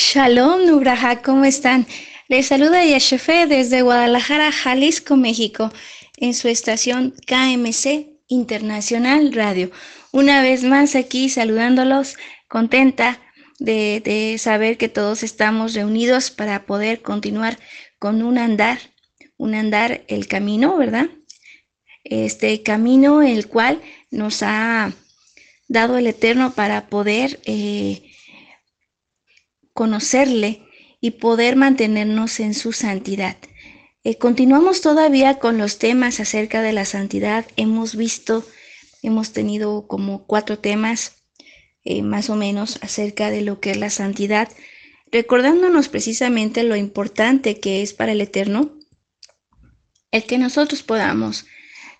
Shalom, Nubraja, ¿cómo están? Les saluda Yashefe desde Guadalajara, Jalisco, México, en su estación KMC Internacional Radio. Una vez más aquí saludándolos, contenta de, saber que todos estamos reunidos para poder continuar con un andar, un andar el camino, ¿verdad? Este camino el cual nos ha dado el Eterno para poder eh, conocerle y poder mantenernos en su santidad. Eh, continuamos todavía con los temas acerca de la santidad. Hemos visto, hemos tenido como cuatro temas eh, más o menos acerca de lo que es la santidad, recordándonos precisamente lo importante que es para el Eterno el que nosotros podamos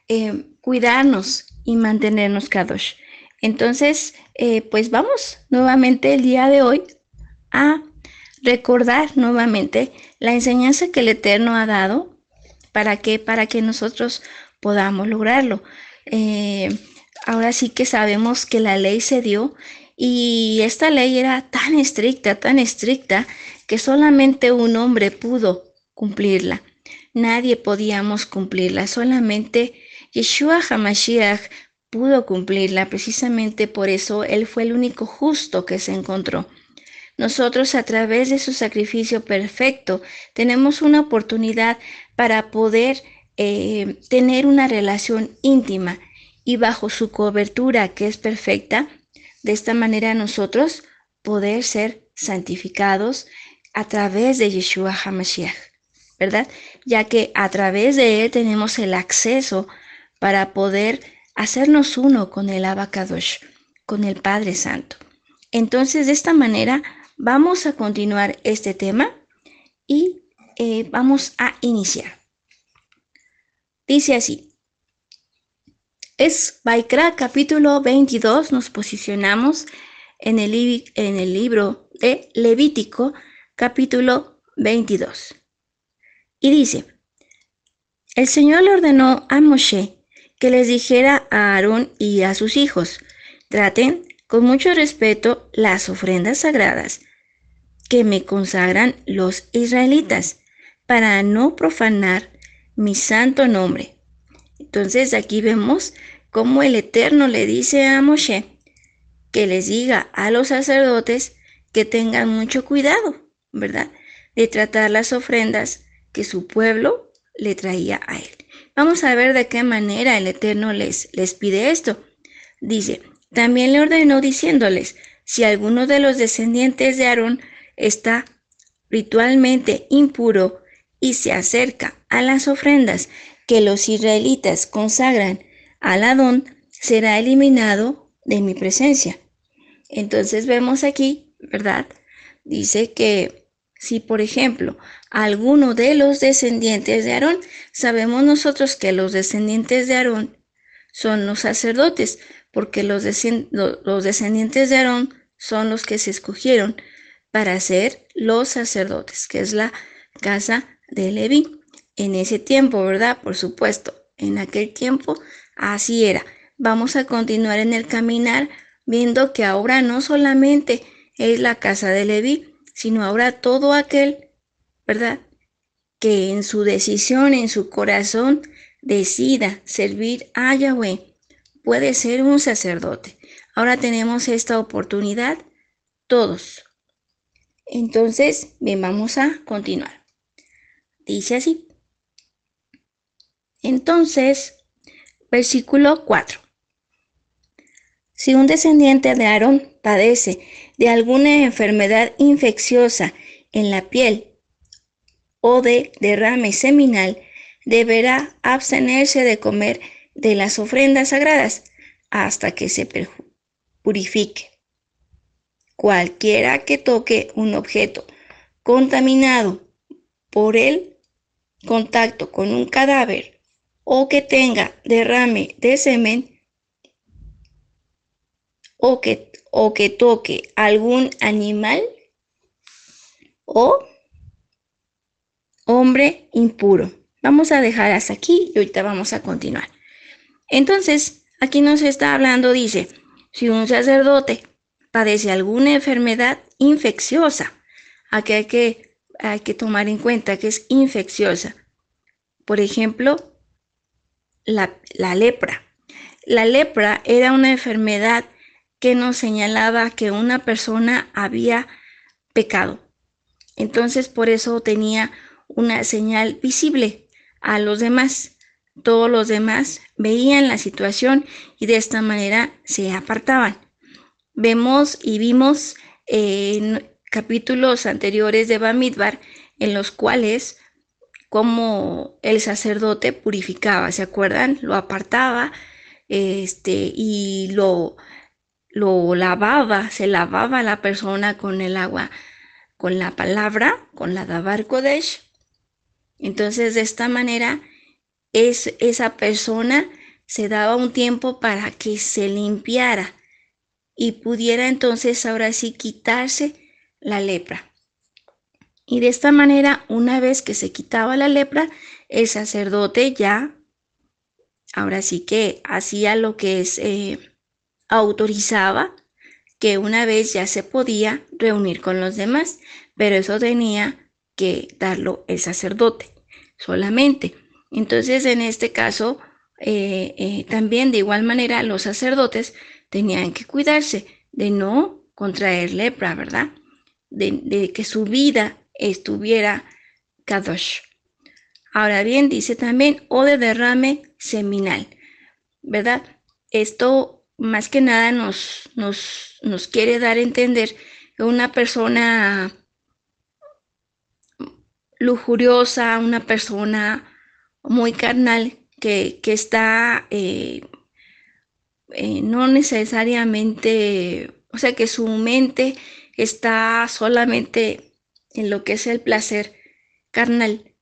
eh, cuidarnos y mantenernos kadosh. Entonces, pues vamos nuevamente el día de hoy a recordar nuevamente la enseñanza que el Eterno ha dado. ¿Para que Para que nosotros podamos lograrlo. Eh, ahora sí que sabemos que la ley se dio y esta ley era tan estricta, tan estricta, que solamente un hombre pudo cumplirla. Nadie podíamos cumplirla, solamente Yeshua HaMashiach pudo cumplirla. Precisamente por eso él fue el único justo que se encontró. Nosotros a través de su sacrificio perfecto tenemos una oportunidad para poder eh, tener una relación íntima y bajo su cobertura que es perfecta, de esta manera nosotros poder ser santificados a través de Yeshua HaMashiach, ¿verdad? Ya que a través de él tenemos el acceso para poder hacernos uno con el Abacadosh, con el Padre Santo. Entonces, de esta manera, Vamos a continuar este tema y eh, vamos a iniciar. Dice así. Es Baikra capítulo 22, nos posicionamos en el, en el libro de Levítico capítulo 22. Y dice, el Señor le ordenó a Moshe que les dijera a Aarón y a sus hijos, traten con mucho respeto las ofrendas sagradas que me consagran los israelitas para no profanar mi santo nombre. Entonces aquí vemos cómo el Eterno le dice a Moshe que les diga a los sacerdotes que tengan mucho cuidado, ¿verdad? De tratar las ofrendas que su pueblo le traía a él. Vamos a ver de qué manera el Eterno les, les pide esto. Dice, también le ordenó diciéndoles, si alguno de los descendientes de Aarón está ritualmente impuro y se acerca a las ofrendas que los israelitas consagran al Adón, será eliminado de mi presencia. Entonces vemos aquí, ¿verdad? Dice que si, por ejemplo, alguno de los descendientes de Aarón, sabemos nosotros que los descendientes de Aarón son los sacerdotes, porque los, los descendientes de Aarón son los que se escogieron para ser los sacerdotes, que es la casa de Leví. En ese tiempo, ¿verdad? Por supuesto, en aquel tiempo así era. Vamos a continuar en el caminar viendo que ahora no solamente es la casa de Leví, sino ahora todo aquel, ¿verdad? Que en su decisión, en su corazón, decida servir a Yahweh, puede ser un sacerdote. Ahora tenemos esta oportunidad todos, entonces, bien, vamos a continuar. Dice así. Entonces, versículo 4. Si un descendiente de Aarón padece de alguna enfermedad infecciosa en la piel o de derrame seminal, deberá abstenerse de comer de las ofrendas sagradas hasta que se purifique. Cualquiera que toque un objeto contaminado por el contacto con un cadáver o que tenga derrame de semen o que, o que toque algún animal o hombre impuro. Vamos a dejar hasta aquí y ahorita vamos a continuar. Entonces, aquí nos está hablando, dice, si un sacerdote padece alguna enfermedad infecciosa, Aquí hay que, hay que tomar en cuenta que es infecciosa. Por ejemplo, la, la lepra. La lepra era una enfermedad que nos señalaba que una persona había pecado. Entonces, por eso tenía una señal visible a los demás. Todos los demás veían la situación y de esta manera se apartaban. Vemos y vimos en capítulos anteriores de Bamidbar en los cuales como el sacerdote purificaba, ¿se acuerdan? Lo apartaba este, y lo, lo lavaba, se lavaba la persona con el agua, con la palabra, con la Dabar Kodesh. Entonces, de esta manera, es, esa persona se daba un tiempo para que se limpiara y pudiera entonces ahora sí quitarse la lepra. Y de esta manera, una vez que se quitaba la lepra, el sacerdote ya, ahora sí que hacía lo que es, eh, autorizaba que una vez ya se podía reunir con los demás, pero eso tenía que darlo el sacerdote solamente. Entonces, en este caso, eh, eh, también de igual manera los sacerdotes tenían que cuidarse de no contraer lepra, ¿verdad? De, que su vida estuviera kadosh. Ahora bien, dice también o de derrame seminal, ¿verdad? Esto más que nada nos, nos, nos quiere dar a entender que una persona lujuriosa, una persona muy carnal que, está eh, eh, no necesariamente, o sea, que su mente está solamente en lo que es el placer carnal.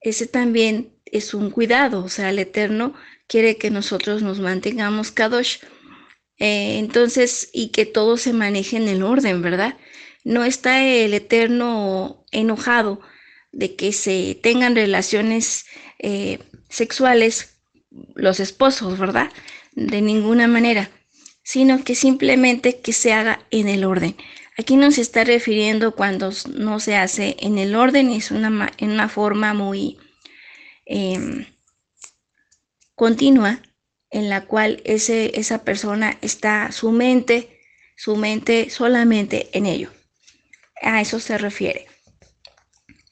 Ese también es un cuidado, o sea, el Eterno quiere que nosotros nos mantengamos kadosh. Eh, entonces, y que todo se maneje en el orden, ¿verdad? No está el Eterno enojado de que se tengan relaciones eh, sexuales los esposos, ¿verdad? De ninguna manera, sino que simplemente que se haga en el orden. Aquí nos está refiriendo cuando no se hace en el orden, es una, en una forma muy em, continua en la cual ese, esa persona está su mente, su mente solamente en ello. A eso se refiere.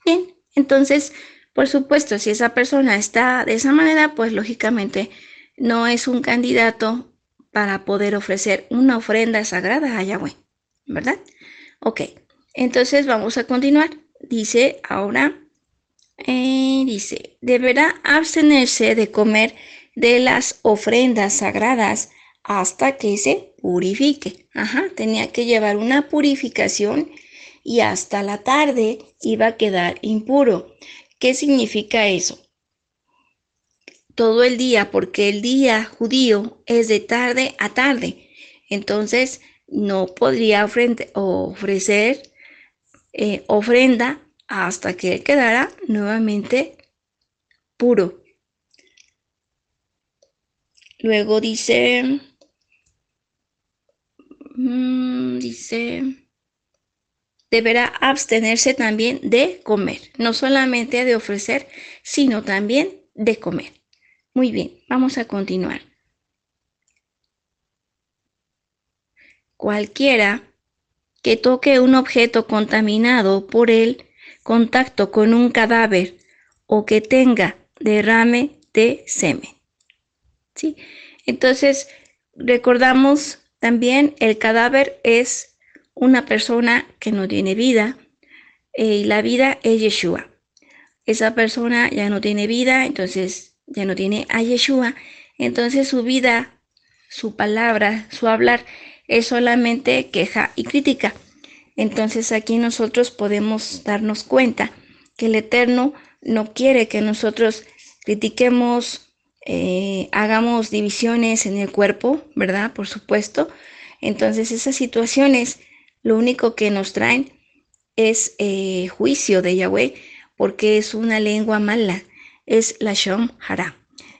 Bien, entonces, por supuesto, si esa persona está de esa manera, pues lógicamente no es un candidato para poder ofrecer una ofrenda sagrada a Yahweh, ¿verdad? Ok, entonces vamos a continuar. Dice ahora, eh, dice, deberá abstenerse de comer de las ofrendas sagradas hasta que se purifique. Ajá, tenía que llevar una purificación y hasta la tarde iba a quedar impuro. ¿Qué significa eso? Todo el día, porque el día judío es de tarde a tarde. Entonces, no podría ofrecer eh, ofrenda hasta que quedara nuevamente puro. Luego dice, mm, dice, deberá abstenerse también de comer, no solamente de ofrecer, sino también de comer. Muy bien, vamos a continuar. Cualquiera que toque un objeto contaminado por el contacto con un cadáver o que tenga derrame de semen. ¿Sí? Entonces, recordamos también el cadáver es una persona que no tiene vida eh, y la vida es Yeshua. Esa persona ya no tiene vida, entonces ya no tiene a Yeshua. Entonces su vida, su palabra, su hablar es solamente queja y crítica. Entonces aquí nosotros podemos darnos cuenta que el Eterno no quiere que nosotros critiquemos, eh, hagamos divisiones en el cuerpo, ¿verdad? Por supuesto. Entonces esas situaciones lo único que nos traen es eh, juicio de Yahweh, porque es una lengua mala, es la Shom Hara.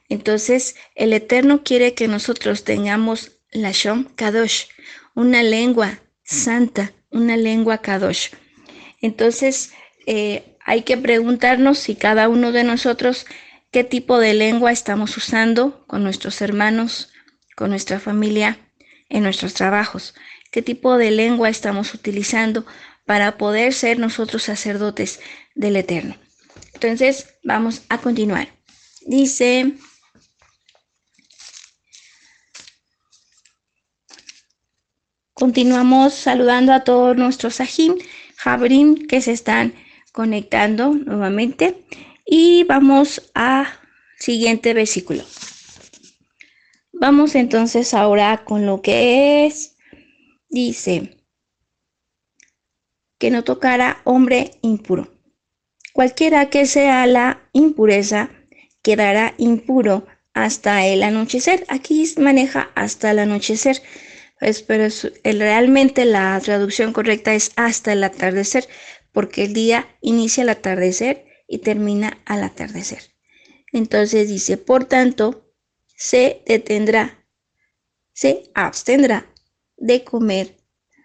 Entonces, el Eterno quiere que nosotros tengamos la Shom Kadosh, una lengua santa, una lengua Kadosh. Entonces, eh, hay que preguntarnos si cada uno de nosotros qué tipo de lengua estamos usando con nuestros hermanos, con nuestra familia, en nuestros trabajos, qué tipo de lengua estamos utilizando para poder ser nosotros sacerdotes del Eterno. Entonces, vamos a continuar. Dice, continuamos saludando a todos nuestros ajim, jabrim que se están conectando nuevamente y vamos a siguiente versículo. Vamos entonces ahora con lo que es, dice, que no tocará hombre impuro. Cualquiera que sea la impureza quedará impuro hasta el anochecer. Aquí maneja hasta el anochecer, pues, pero realmente la traducción correcta es hasta el atardecer, porque el día inicia al atardecer y termina al atardecer. Entonces dice, por tanto, se detendrá, se abstendrá de comer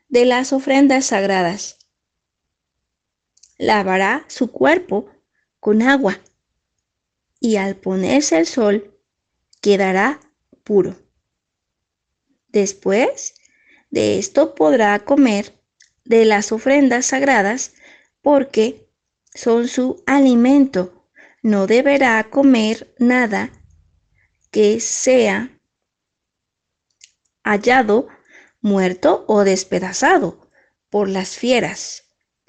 de las ofrendas sagradas. Lavará su cuerpo con agua y al ponerse el sol quedará puro. Después de esto podrá comer de las ofrendas sagradas porque son su alimento. No deberá comer nada que sea hallado muerto o despedazado por las fieras,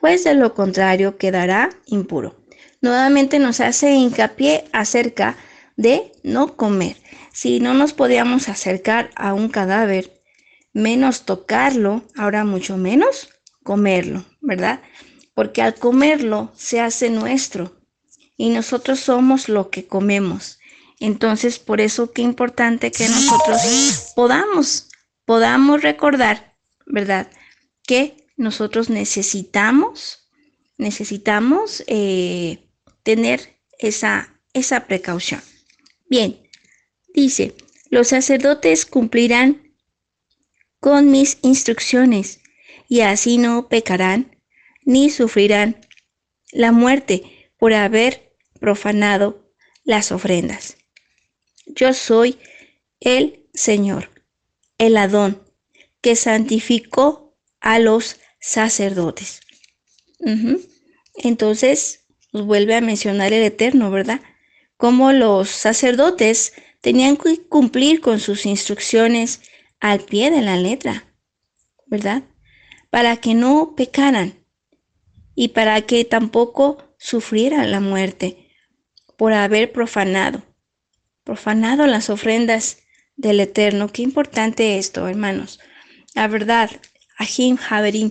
pues de lo contrario quedará impuro. Nuevamente nos hace hincapié acerca de no comer. Si no nos podíamos acercar a un cadáver, menos tocarlo, ahora mucho menos comerlo, ¿verdad? porque al comerlo se hace nuestro y nosotros somos lo que comemos. Entonces, por eso qué importante que nosotros podamos, podamos recordar, ¿verdad? Que nosotros necesitamos, necesitamos eh, tener esa, esa precaución. Bien, dice, los sacerdotes cumplirán con mis instrucciones y así no pecarán ni sufrirán la muerte por haber profanado las ofrendas. Yo soy el Señor, el Adón, que santificó a los sacerdotes. Entonces, nos vuelve a mencionar el Eterno, ¿verdad? Como los sacerdotes tenían que cumplir con sus instrucciones al pie de la letra, ¿verdad? Para que no pecaran y para que tampoco sufriera la muerte por haber profanado, profanado las ofrendas del Eterno. Qué importante esto, hermanos. La verdad, Ajim Haverim,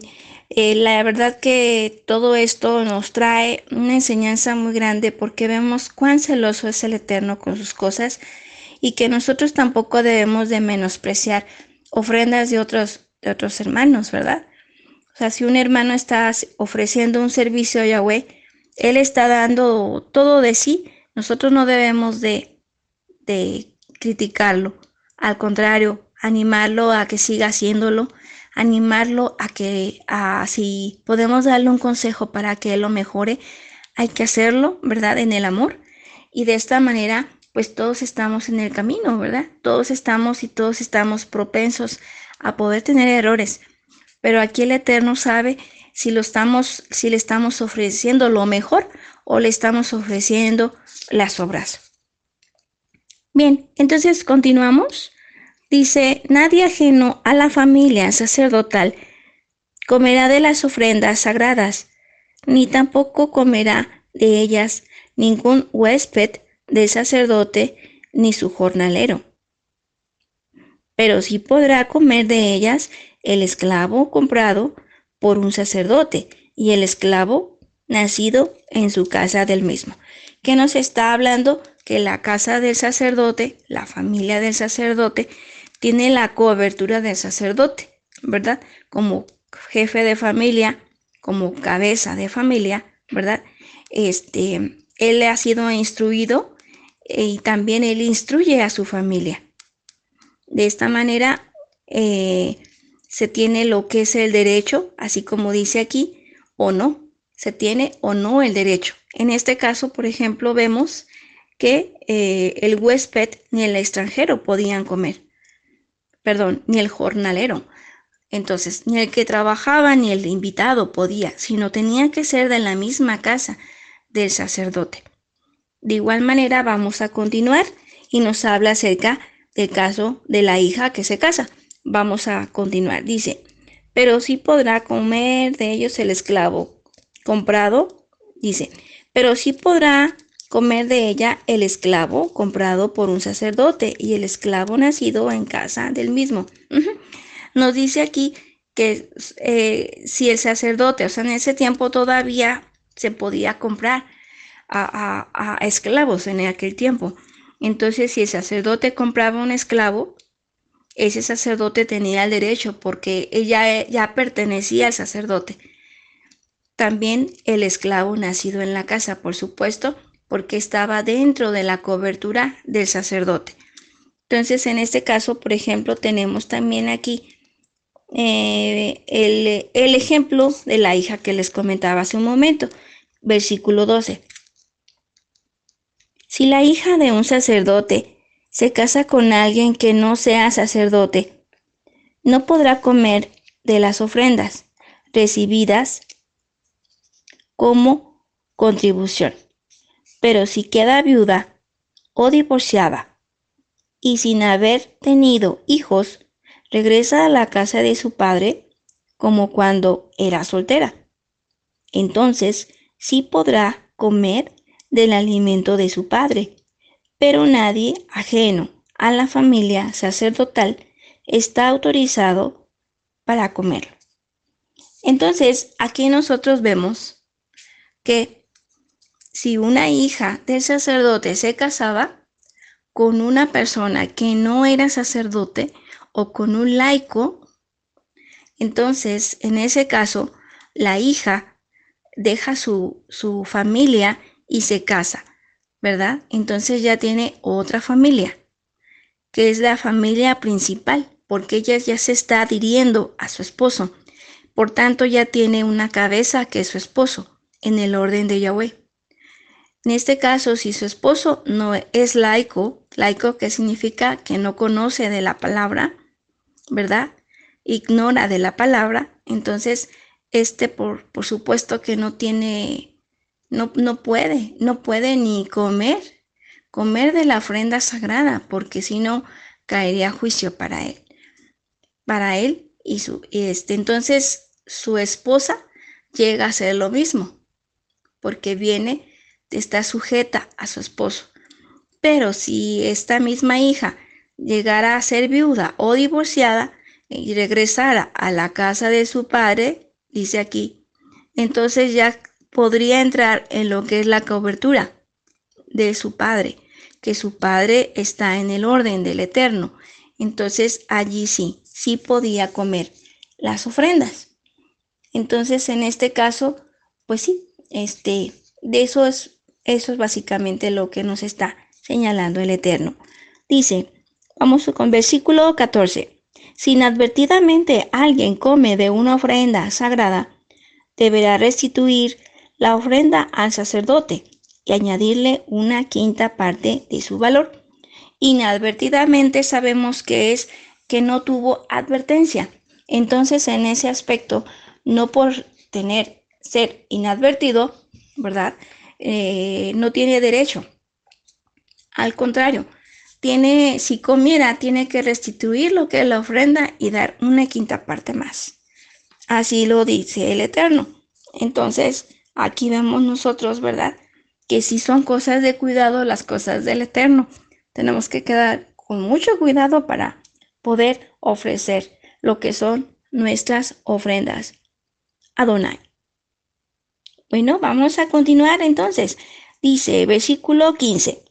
eh, la verdad que todo esto nos trae una enseñanza muy grande porque vemos cuán celoso es el Eterno con sus cosas y que nosotros tampoco debemos de menospreciar ofrendas de otros, de otros hermanos, ¿verdad? O sea, si un hermano está ofreciendo un servicio a Yahweh, él está dando todo de sí. Nosotros no debemos de, de criticarlo. Al contrario, animarlo a que siga haciéndolo, animarlo a que a, si podemos darle un consejo para que él lo mejore, hay que hacerlo, ¿verdad? En el amor. Y de esta manera, pues todos estamos en el camino, ¿verdad? Todos estamos y todos estamos propensos a poder tener errores pero aquí el Eterno sabe si lo estamos, si le estamos ofreciendo lo mejor o le estamos ofreciendo las obras. Bien, entonces continuamos. Dice, nadie ajeno a la familia sacerdotal comerá de las ofrendas sagradas, ni tampoco comerá de ellas ningún huésped del sacerdote ni su jornalero. Pero sí podrá comer de ellas el esclavo comprado por un sacerdote y el esclavo nacido en su casa del mismo. Que nos está hablando que la casa del sacerdote, la familia del sacerdote, tiene la cobertura del sacerdote, ¿verdad? Como jefe de familia, como cabeza de familia, ¿verdad? Este, él ha sido instruido y también él instruye a su familia. De esta manera, eh, se tiene lo que es el derecho, así como dice aquí, o no, se tiene o no el derecho. En este caso, por ejemplo, vemos que eh, el huésped ni el extranjero podían comer. Perdón, ni el jornalero. Entonces, ni el que trabajaba ni el invitado podía, sino tenía que ser de la misma casa del sacerdote. De igual manera, vamos a continuar y nos habla acerca del caso de la hija que se casa. Vamos a continuar. Dice, pero sí podrá comer de ellos el esclavo comprado. Dice, pero sí podrá comer de ella el esclavo comprado por un sacerdote y el esclavo nacido en casa del mismo. Nos dice aquí que eh, si el sacerdote, o sea, en ese tiempo todavía se podía comprar a, esclavos en aquel tiempo. Entonces, si el sacerdote compraba un esclavo, ese sacerdote tenía el derecho porque ella ya pertenecía al sacerdote. También el esclavo nacido en la casa, por supuesto, porque estaba dentro de la cobertura del sacerdote. Entonces, en este caso, por ejemplo, tenemos también aquí eh, el, el ejemplo de la hija que les comentaba hace un momento, versículo 12. Si la hija de un sacerdote se casa con alguien que no sea sacerdote, no podrá comer de las ofrendas recibidas como contribución. Pero si queda viuda o divorciada y sin haber tenido hijos, regresa a la casa de su padre como cuando era soltera. Entonces sí podrá comer del alimento de su padre, pero nadie ajeno a la familia sacerdotal está autorizado para comerlo. Entonces, aquí nosotros vemos que si una hija del sacerdote se casaba con una persona que no era sacerdote, o con un laico, entonces en ese caso la hija deja su, su familia y se casa, ¿verdad? Entonces ya tiene otra familia, que es la familia principal, porque ella ya se está adhiriendo a su esposo. Por tanto, ya tiene una cabeza que es su esposo, en el orden de Yahweh. En este caso, si su esposo no es laico, laico que significa que no conoce de la palabra, ¿verdad? Ignora de la palabra, entonces este por, por supuesto que no tiene, no, no puede, no puede ni comer, comer de la ofrenda sagrada, porque si no caería juicio para él, para él y su, este, entonces su esposa llega a ser lo mismo, porque viene, está sujeta a su esposo. Pero si esta misma hija llegara a ser viuda o divorciada y regresara a la casa de su padre, dice aquí, entonces ya podría entrar en lo que es la cobertura de su padre, que su padre está en el orden del eterno. Entonces allí sí, sí podía comer las ofrendas. Entonces en este caso, pues sí, este, de eso es, eso es básicamente lo que nos está señalando el eterno. Dice, Vamos con versículo 14. Si inadvertidamente alguien come de una ofrenda sagrada, deberá restituir la ofrenda al sacerdote y añadirle una quinta parte de su valor. Inadvertidamente sabemos que es que no tuvo advertencia. Entonces, en ese aspecto, no por tener ser inadvertido, ¿verdad? Eh, no tiene derecho. Al contrario, tiene, si comiera, tiene que restituir lo que es la ofrenda y dar una quinta parte más. Así lo dice el Eterno. Entonces, aquí vemos nosotros, ¿verdad? Que si son cosas de cuidado las cosas del Eterno. Tenemos que quedar con mucho cuidado para poder ofrecer lo que son nuestras ofrendas. Adonai. Bueno, vamos a continuar entonces. Dice versículo 15.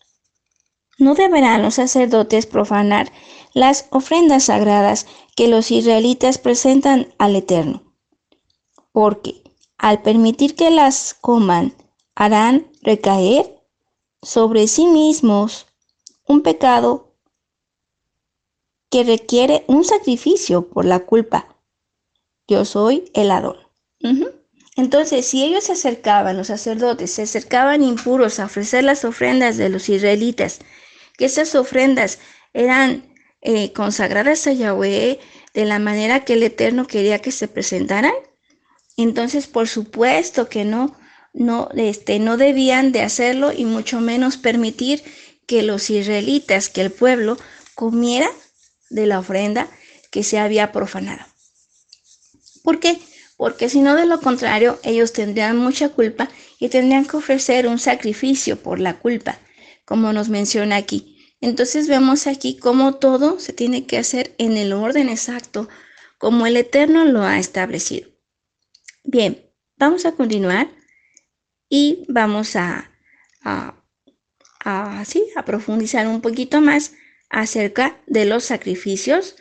No deberán los sacerdotes profanar las ofrendas sagradas que los israelitas presentan al Eterno, porque al permitir que las coman, harán recaer sobre sí mismos un pecado que requiere un sacrificio por la culpa. Yo soy el Adón. Entonces, si ellos se acercaban, los sacerdotes, se acercaban impuros a ofrecer las ofrendas de los israelitas, que esas ofrendas eran eh, consagradas a Yahweh de la manera que el Eterno quería que se presentaran, entonces por supuesto que no, no, este, no debían de hacerlo y mucho menos permitir que los israelitas, que el pueblo comiera de la ofrenda que se había profanado. ¿Por qué? Porque si no, de lo contrario, ellos tendrían mucha culpa y tendrían que ofrecer un sacrificio por la culpa, como nos menciona aquí. Entonces vemos aquí cómo todo se tiene que hacer en el orden exacto, como el Eterno lo ha establecido. Bien, vamos a continuar y vamos a, a, a profundizar un poquito más acerca de los sacrificios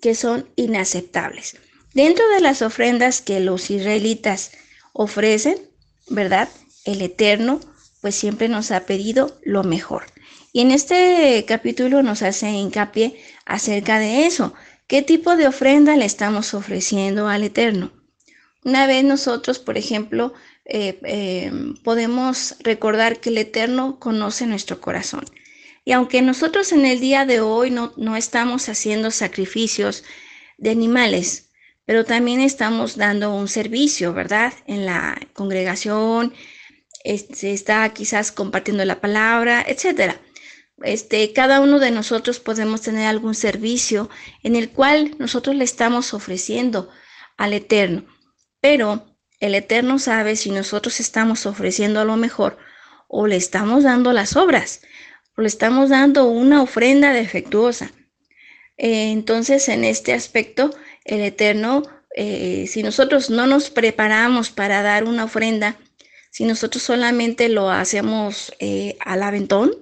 que son inaceptables. Dentro de las ofrendas que los israelitas ofrecen, ¿verdad? El Eterno pues siempre nos ha pedido lo mejor. Y en este capítulo nos hace hincapié acerca de eso. ¿Qué tipo de ofrenda le estamos ofreciendo al Eterno? Una vez nosotros, por ejemplo, eh, eh, podemos recordar que el Eterno conoce nuestro corazón. Y aunque nosotros en el día de hoy no, no estamos haciendo sacrificios de animales, pero también estamos dando un servicio, ¿verdad? En la congregación, se está quizás compartiendo la palabra, etcétera. Este, cada uno de nosotros podemos tener algún servicio en el cual nosotros le estamos ofreciendo al Eterno. Pero el Eterno sabe si nosotros estamos ofreciendo lo mejor o le estamos dando las obras o le estamos dando una ofrenda defectuosa. Eh, entonces, en este aspecto, el Eterno, eh, si nosotros no nos preparamos para dar una ofrenda, si nosotros solamente lo hacemos eh, al aventón,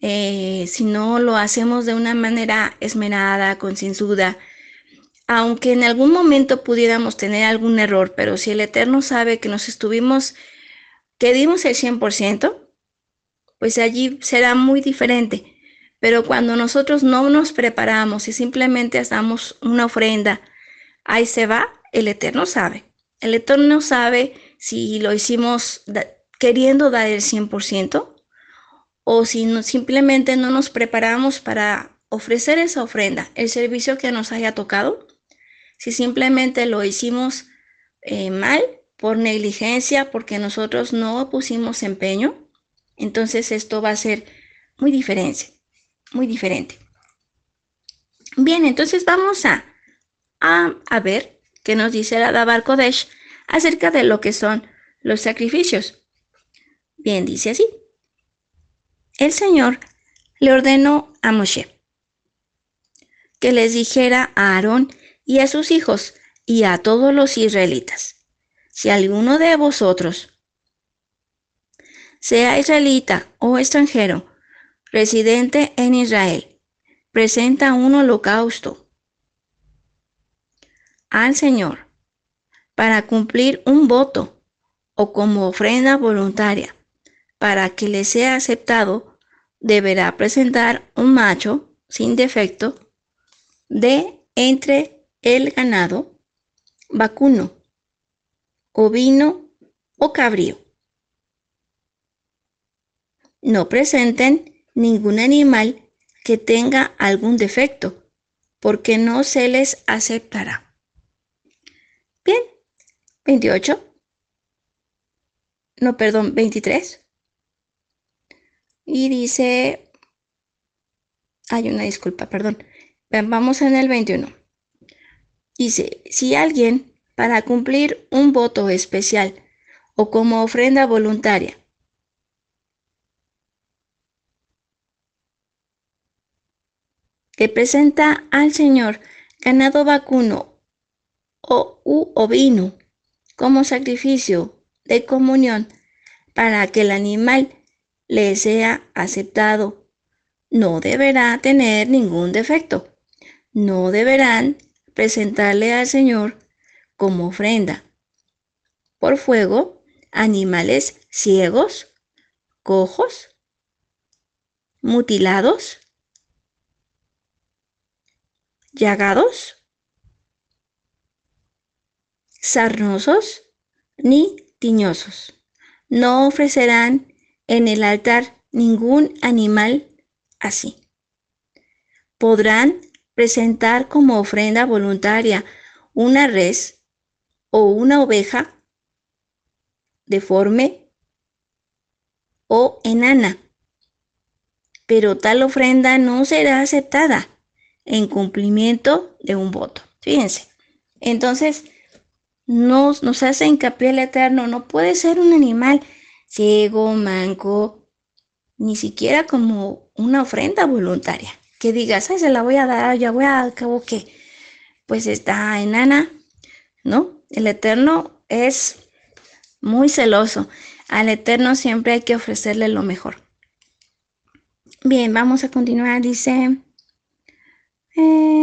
si no lo hacemos de una manera esmerada, concienzuda, aunque en algún momento pudiéramos tener algún error, pero si el Eterno sabe que nos estuvimos, que dimos el 100%, pues allí será muy diferente. Pero cuando nosotros no nos preparamos y simplemente hacemos una ofrenda, ahí se va, el Eterno sabe. El Eterno sabe si lo hicimos queriendo dar el 100% o si no, simplemente no nos preparamos para ofrecer esa ofrenda, el servicio que nos haya tocado si simplemente lo hicimos eh, mal por negligencia, porque nosotros no pusimos empeño, entonces esto va a ser muy diferente, muy diferente. Bien, entonces vamos a, a, ver qué nos dice la Dabar Kodesh acerca de lo que son los sacrificios. Bien, dice así. El Señor le ordenó a Moshe que les dijera a Aarón y a sus hijos y a todos los israelitas. Si alguno de vosotros, sea israelita o extranjero, residente en Israel, presenta un holocausto al Señor para cumplir un voto o como ofrenda voluntaria para que le sea aceptado, deberá presentar un macho sin defecto de entre el ganado vacuno, ovino o cabrío. No presenten ningún animal que tenga algún defecto, porque no se les aceptará. Bien, 28. No, perdón, 23. Y dice, hay una disculpa, perdón. Vamos en el 21. Dice, si alguien, para cumplir un voto especial o como ofrenda voluntaria, que presenta al Señor ganado vacuno o u ovino como sacrificio de comunión para que el animal le sea aceptado, no deberá tener ningún defecto. No deberán presentarle al Señor como ofrenda por fuego animales ciegos, cojos, mutilados, llagados, sarnosos, ni tiñosos. No ofrecerán en el altar ningún animal así. Podrán presentar como ofrenda voluntaria una res o una oveja deforme o enana, pero tal ofrenda no será aceptada en cumplimiento de un voto. Fíjense, entonces nos, nos hace hincapié el Eterno, no puede ser un animal ciego, manco, ni siquiera como una ofrenda voluntaria. Que digas, ay, se la voy a dar, ya voy a cabo que, pues está enana, ¿no? El Eterno es muy celoso. Al Eterno siempre hay que ofrecerle lo mejor. Bien, vamos a continuar. Dice, eh,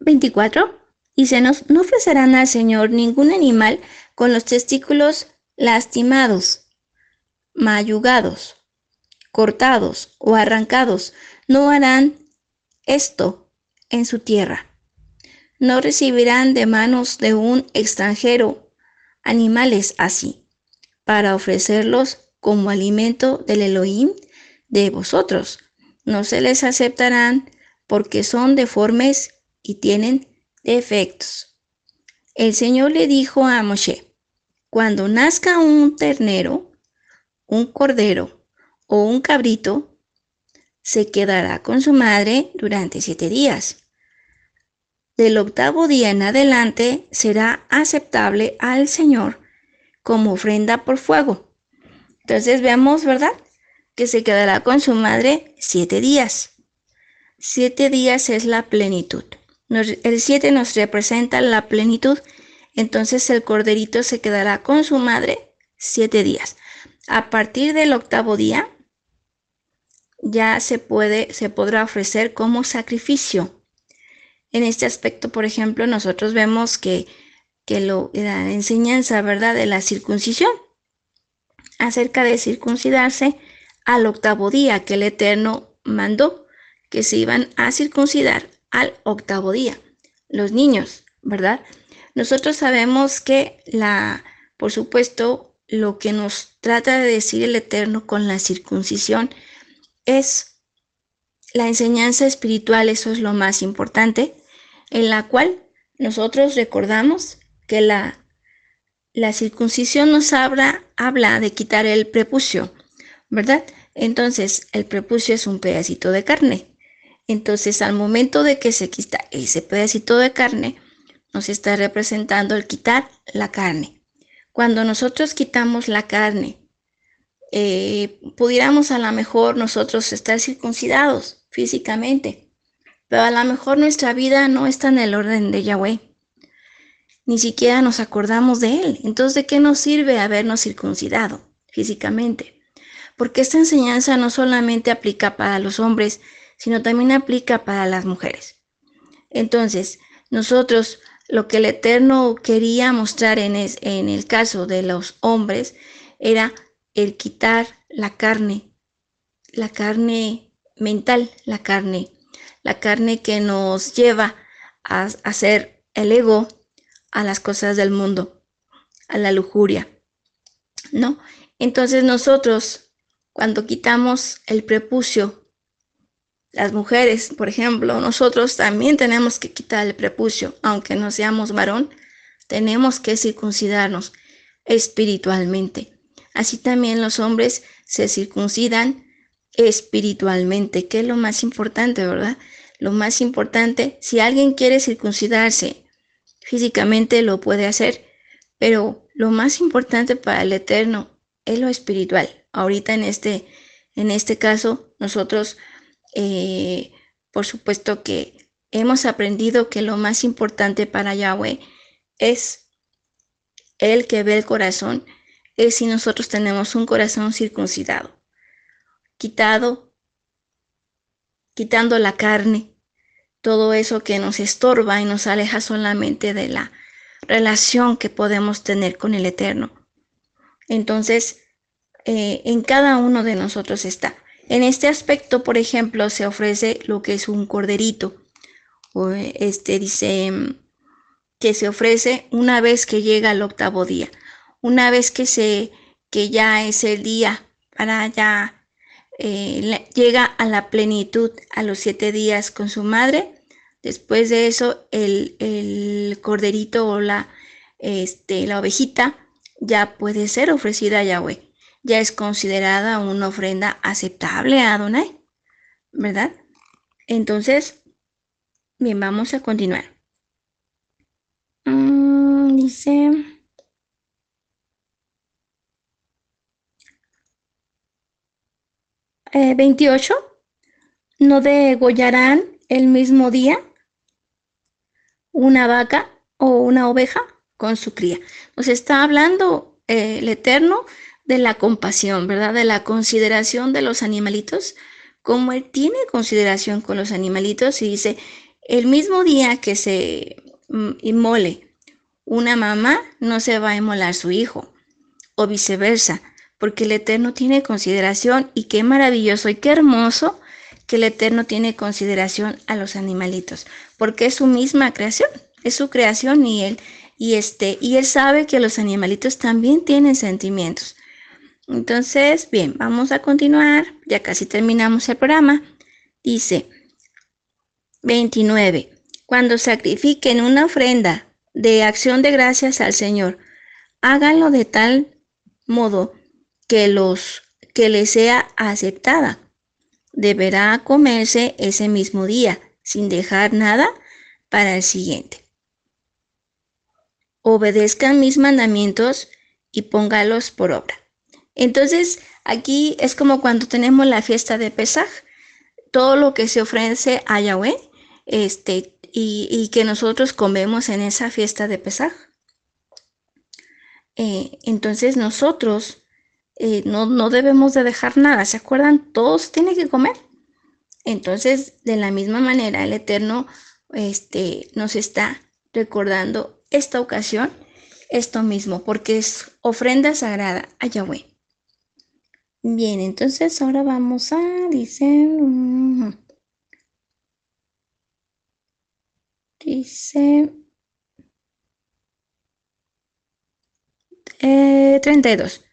24. Y se nos no ofrecerán al Señor ningún animal con los testículos lastimados, mayugados, cortados o arrancados. No harán esto en su tierra. No recibirán de manos de un extranjero animales así, para ofrecerlos como alimento del Elohim de vosotros. No se les aceptarán porque son deformes y tienen defectos. El Señor le dijo a Moshe, cuando nazca un ternero, un cordero o un cabrito, se quedará con su madre durante siete días. Del octavo día en adelante será aceptable al Señor como ofrenda por fuego. Entonces veamos, ¿verdad? Que se quedará con su madre siete días. Siete días es la plenitud el 7 nos representa la plenitud, entonces el corderito se quedará con su madre siete días. A partir del octavo día, ya se puede, se podrá ofrecer como sacrificio. En este aspecto, por ejemplo, nosotros vemos que, que la enseñanza, ¿verdad?, de la circuncisión, acerca de circuncidarse al octavo día que el Eterno mandó que se iban a circuncidar al octavo día. Los niños, ¿verdad? Nosotros sabemos que la, por supuesto, lo que nos trata de decir el Eterno con la circuncisión es la enseñanza espiritual, eso es lo más importante, en la cual nosotros recordamos que la, la circuncisión nos habla, habla de quitar el prepucio, ¿verdad? Entonces, el prepucio es un pedacito de carne. Entonces, al momento de que se quita ese pedacito de carne, nos está representando el quitar la carne. Cuando nosotros quitamos la carne, eh, pudiéramos a lo mejor nosotros estar circuncidados físicamente, pero a lo mejor nuestra vida no está en el orden de Yahweh. Ni siquiera nos acordamos de Él. Entonces, ¿de qué nos sirve habernos circuncidado físicamente? Porque esta enseñanza no solamente aplica para los hombres, sino también aplica para las mujeres. Entonces, nosotros lo que el Eterno quería mostrar en, en el caso de los hombres era el quitar la carne, la carne mental, la carne, la carne que nos lleva a hacer el ego a las cosas del mundo, a la lujuria, ¿no? Entonces nosotros, cuando quitamos el prepucio las mujeres, por ejemplo, nosotros también tenemos que quitar el prepucio, aunque no seamos varón, tenemos que circuncidarnos espiritualmente. Así también los hombres se circuncidan espiritualmente, que es lo más importante, ¿verdad? Lo más importante, si alguien quiere circuncidarse físicamente, lo puede hacer, pero lo más importante para el Eterno es lo espiritual. Ahorita en este, en este caso, nosotros eh, por supuesto que hemos aprendido que lo más importante para Yahweh es el que ve el corazón, es si nosotros tenemos un corazón circuncidado, quitado, quitando la carne, todo eso que nos estorba y nos aleja solamente de la relación que podemos tener con el Eterno. Entonces, eh, en cada uno de nosotros está. En este aspecto, por ejemplo, se ofrece lo que es un corderito. o este dice mm, que se ofrece una vez que llega el octavo día, una vez que se que ya es el día para ya eh, llega a la plenitud a los siete días con su madre. Después de eso, el, el corderito o la, este, la ovejita ya puede ser ofrecida a Yahweh. Ya es considerada una ofrenda aceptable a Adonai, ¿verdad? Entonces, bien, vamos a continuar. Mm, dice... Eh, 28. No degollarán el mismo día una vaca o una oveja con su cría. Nos está hablando eh, el Eterno de la compasión, ¿verdad? De la consideración de los animalitos, como Él tiene consideración con los animalitos y dice, el mismo día que se mm, inmole una mamá, no se va a inmolar su hijo, o viceversa, porque el Eterno tiene consideración y qué maravilloso y qué hermoso que el Eterno tiene consideración a los animalitos, porque es su misma creación, es su creación y Él y este, y él sabe que los animalitos también tienen sentimientos. Entonces, bien, vamos a continuar, ya casi terminamos el programa. Dice 29. Cuando sacrifiquen una ofrenda de acción de gracias al Señor, háganlo de tal modo que los que les sea aceptada. Deberá comerse ese mismo día, sin dejar nada para el siguiente obedezcan mis mandamientos y póngalos por obra. Entonces, aquí es como cuando tenemos la fiesta de Pesaj, todo lo que se ofrece a Yahweh, este, y, que nosotros comemos en esa fiesta de Pesaj. Eh, entonces nosotros eh, no, no, debemos de dejar nada, ¿se acuerdan? Todos tienen que comer. Entonces, de la misma manera, el Eterno este, nos está recordando esta ocasión esto mismo, porque es ofrenda sagrada a Yahweh. Bien, entonces ahora vamos a, dice, dice, eh, 32.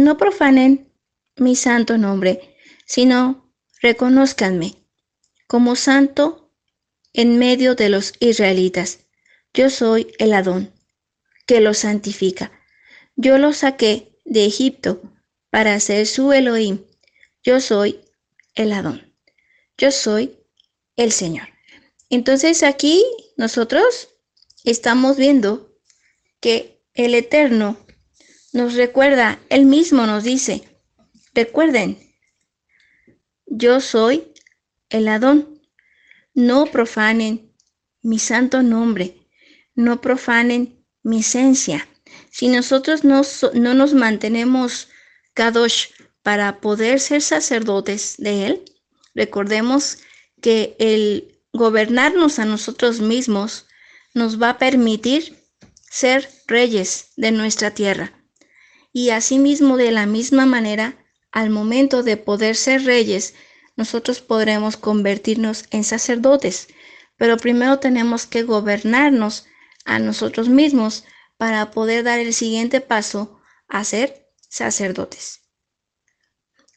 No profanen mi santo nombre, sino reconozcanme como santo en medio de los israelitas. Yo soy el Adón, que los santifica. Yo los saqué de Egipto para ser su Elohim. Yo soy el Adón. Yo soy el Señor. Entonces aquí nosotros estamos viendo que el Eterno nos recuerda, Él mismo nos dice, recuerden, yo soy el Adón. No profanen mi santo nombre no profanen mi esencia. Si nosotros no, no nos mantenemos kadosh para poder ser sacerdotes de Él, recordemos que el gobernarnos a nosotros mismos nos va a permitir ser reyes de nuestra tierra. Y asimismo, de la misma manera, al momento de poder ser reyes, nosotros podremos convertirnos en sacerdotes. Pero primero tenemos que gobernarnos a nosotros mismos para poder dar el siguiente paso a ser sacerdotes.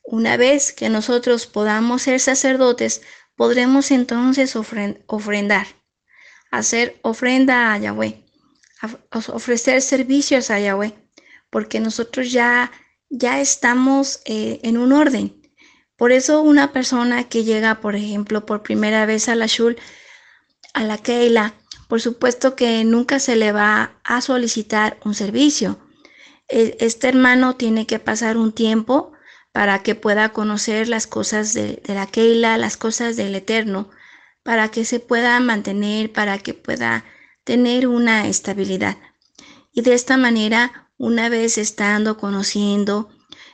Una vez que nosotros podamos ser sacerdotes, podremos entonces ofrendar, hacer ofrenda a Yahweh, ofrecer servicios a Yahweh, porque nosotros ya, ya estamos eh, en un orden. Por eso una persona que llega, por ejemplo, por primera vez a la Shul, a la Keila, por supuesto que nunca se le va a solicitar un servicio. E, este hermano tiene que pasar un tiempo para que pueda conocer las cosas de, la Keila, las cosas del Eterno, para que se pueda mantener, para que pueda tener una estabilidad. Y de esta manera, una vez estando conociendo,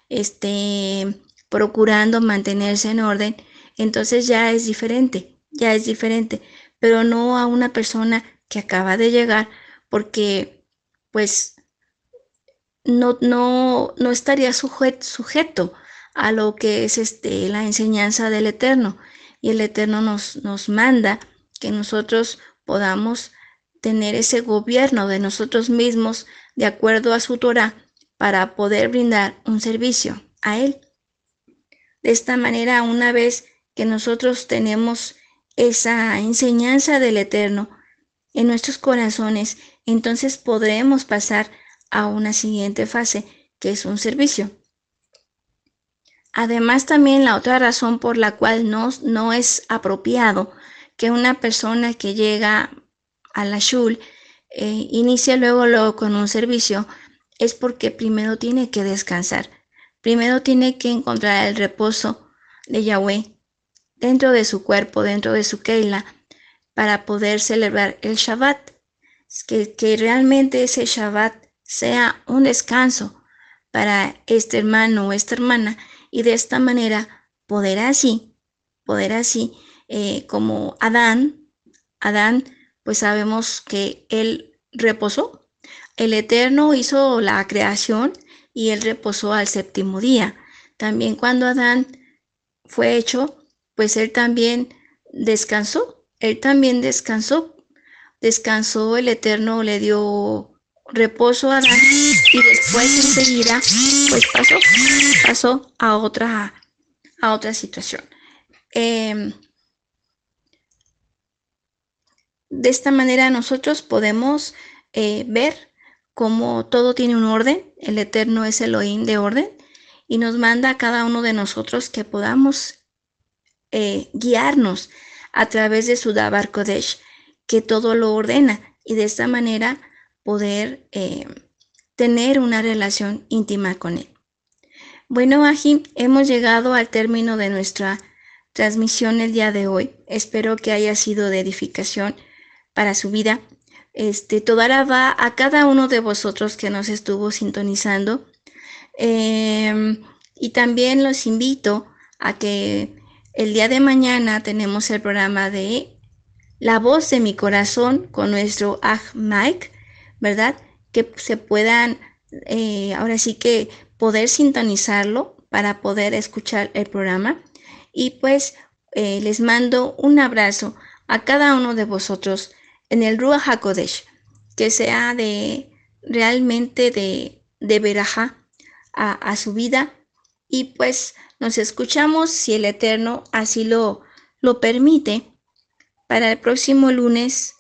este, procurando mantenerse en orden, entonces ya es diferente, ya es diferente pero no a una persona que acaba de llegar porque pues no, no, no estaría sujeto a lo que es este, la enseñanza del Eterno. Y el Eterno nos, nos manda que nosotros podamos tener ese gobierno de nosotros mismos de acuerdo a su Torah para poder brindar un servicio a Él. De esta manera, una vez que nosotros tenemos esa enseñanza del Eterno en nuestros corazones, entonces podremos pasar a una siguiente fase, que es un servicio. Además, también la otra razón por la cual no, no es apropiado que una persona que llega a la shul eh, luego, luego con un servicio es porque primero tiene que descansar. Primero tiene que encontrar el reposo de Yahweh dentro de su cuerpo, dentro de su Keila, para poder celebrar el Shabbat. Que, que realmente ese Shabbat sea un descanso para este hermano o esta hermana y de esta manera poder así, poder así, eh, como Adán, Adán, pues sabemos que él reposó. El Eterno hizo la creación y él reposó al séptimo día. También cuando Adán fue hecho, pues él también descansó. Él también descansó. Descansó, el Eterno le dio reposo a Adán y después enseguida pues pasó, pasó a otra, a otra situación. Em, de esta manera nosotros podemos eh, ver cómo todo tiene un orden, el Eterno es el Elohim de orden y nos manda a cada uno de nosotros que podamos eh, guiarnos a través de su Dabar Kodesh, que todo lo ordena y de esta manera poder eh, tener una relación íntima con Él. Bueno, Ajim, hemos llegado al término de nuestra transmisión el día de hoy. Espero que haya sido de edificación para su vida. Este, toda va a cada uno de vosotros que nos estuvo sintonizando. Em, y también los invito a que el día de mañana tenemos el programa de La voz de mi corazón con nuestro Aj Mike, ¿verdad? Que se puedan, eh, ahora sí que poder sintonizarlo para poder escuchar el programa. Y pues eh, les mando un abrazo a cada uno de vosotros en el Ruach HaKodesh, que sea de realmente de, de a su vida. Y pues nos escuchamos, si el Eterno así lo, lo permite, para el próximo lunes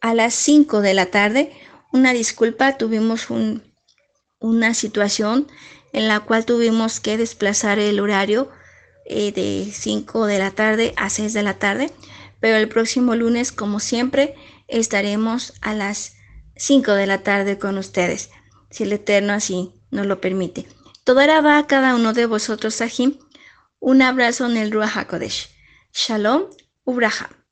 a las 5 de la tarde. Una disculpa, tuvimos un, una situación en la cual tuvimos que desplazar el horario eh, de 5 de la tarde a 6 de la tarde, pero el próximo lunes, como siempre, estaremos a las 5 de la tarde con ustedes, si el Eterno así nos lo permite. Toda va a cada uno de vosotros, Sahim. Un abrazo en el Ruach HaKodesh. Shalom, Ubraham.